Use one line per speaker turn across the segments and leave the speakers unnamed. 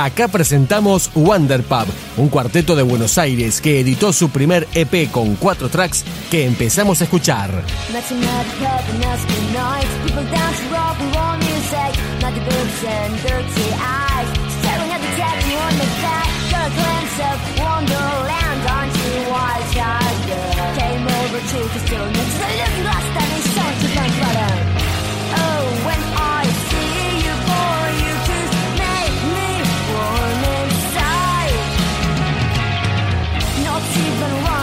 Acá presentamos Wonder Pub, un cuarteto de Buenos Aires que editó su primer EP con cuatro tracks que empezamos a escuchar. Wonder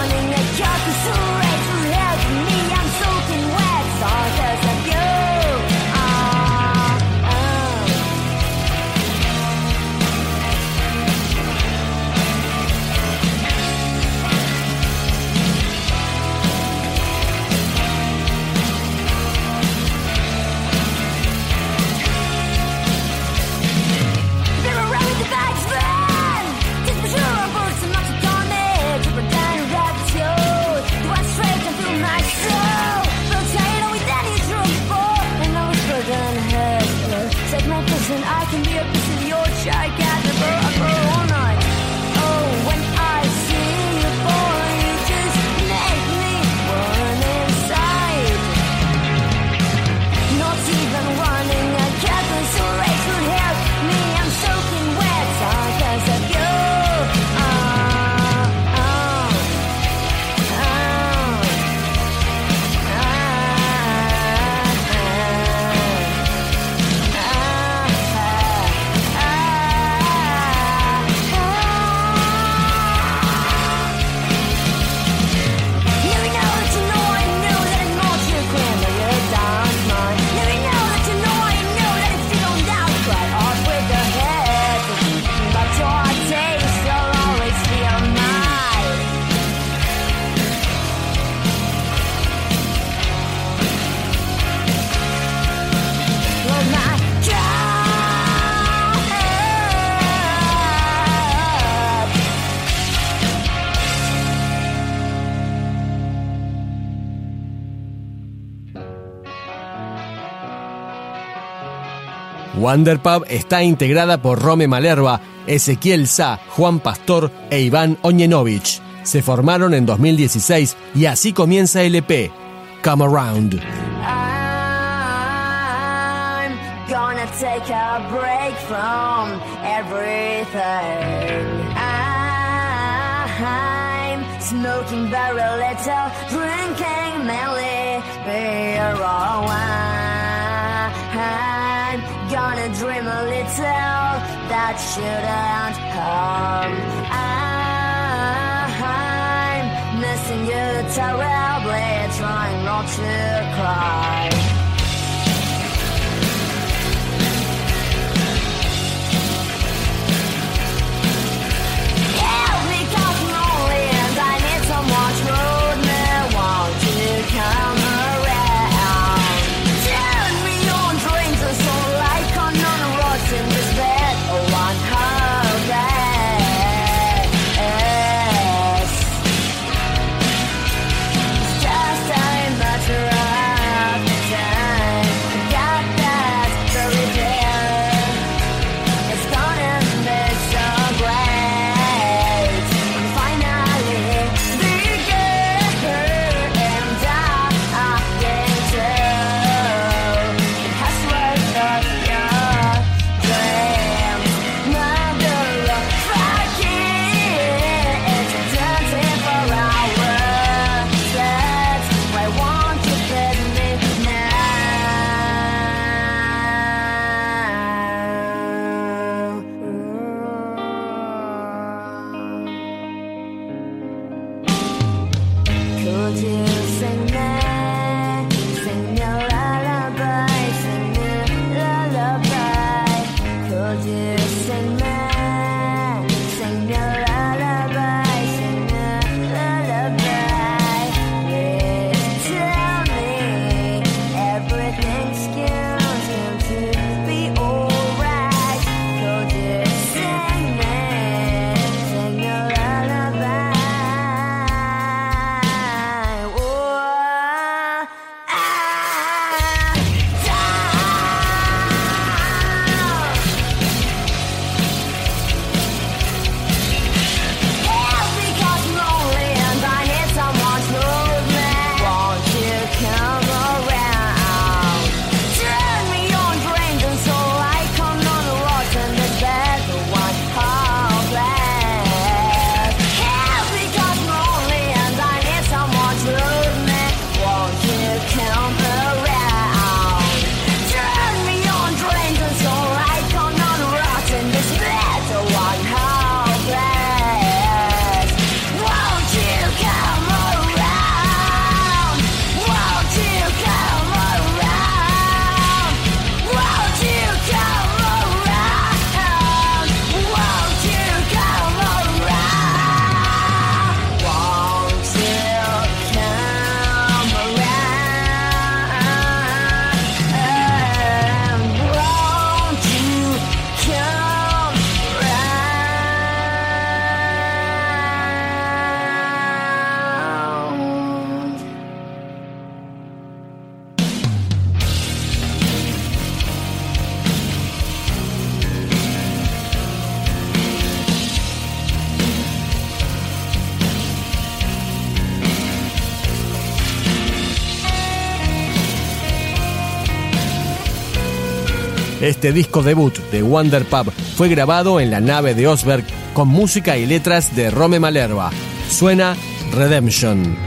Pub está integrada por Rome Malerva, Ezequiel Sa, Juan Pastor e Iván Oñenovich. Se formaron en 2016 y así comienza el EP, Come Around. I'm gonna take a break from everything. I'm smoking very little, drinking mainly beer or wine gonna dream a little that shouldn't harm. I'm missing you terribly, trying not to cry. Este disco debut de Wonder Pub fue grabado en la nave de Osberg con música y letras de Rome Malerva. Suena Redemption.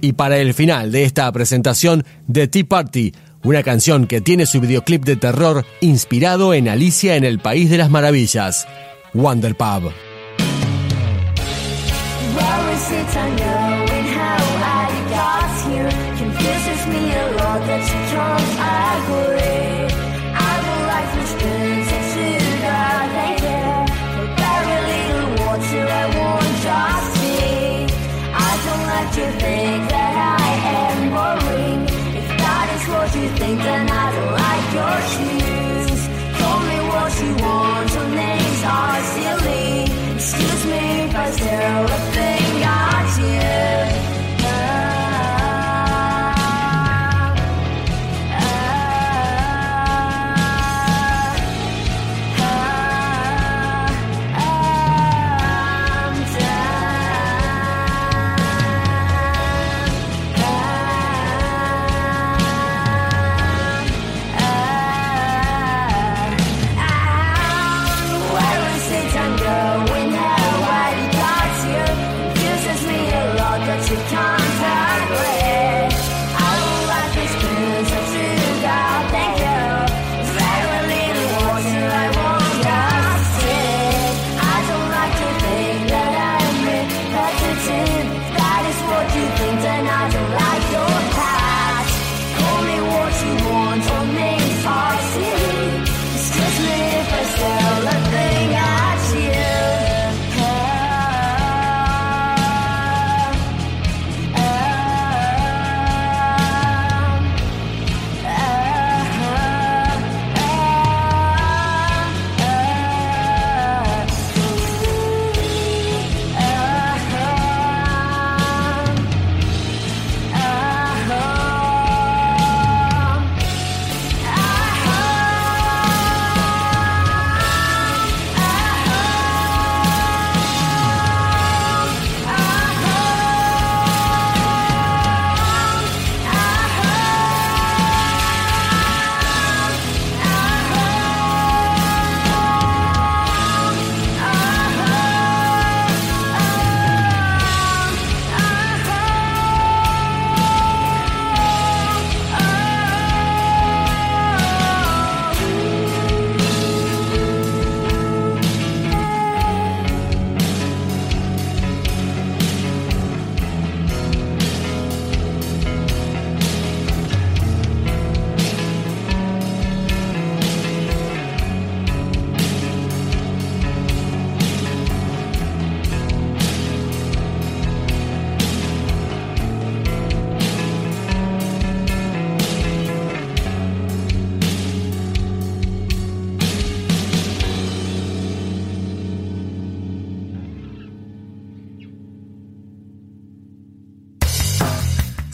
Y para el final de esta presentación, The Tea Party, una canción que tiene su videoclip de terror inspirado en Alicia en el País de las Maravillas,
Wonder Pub.
you think that I am boring? If that is what you think, then I don't like your shoes. Me what you want, your names are silly. Excuse me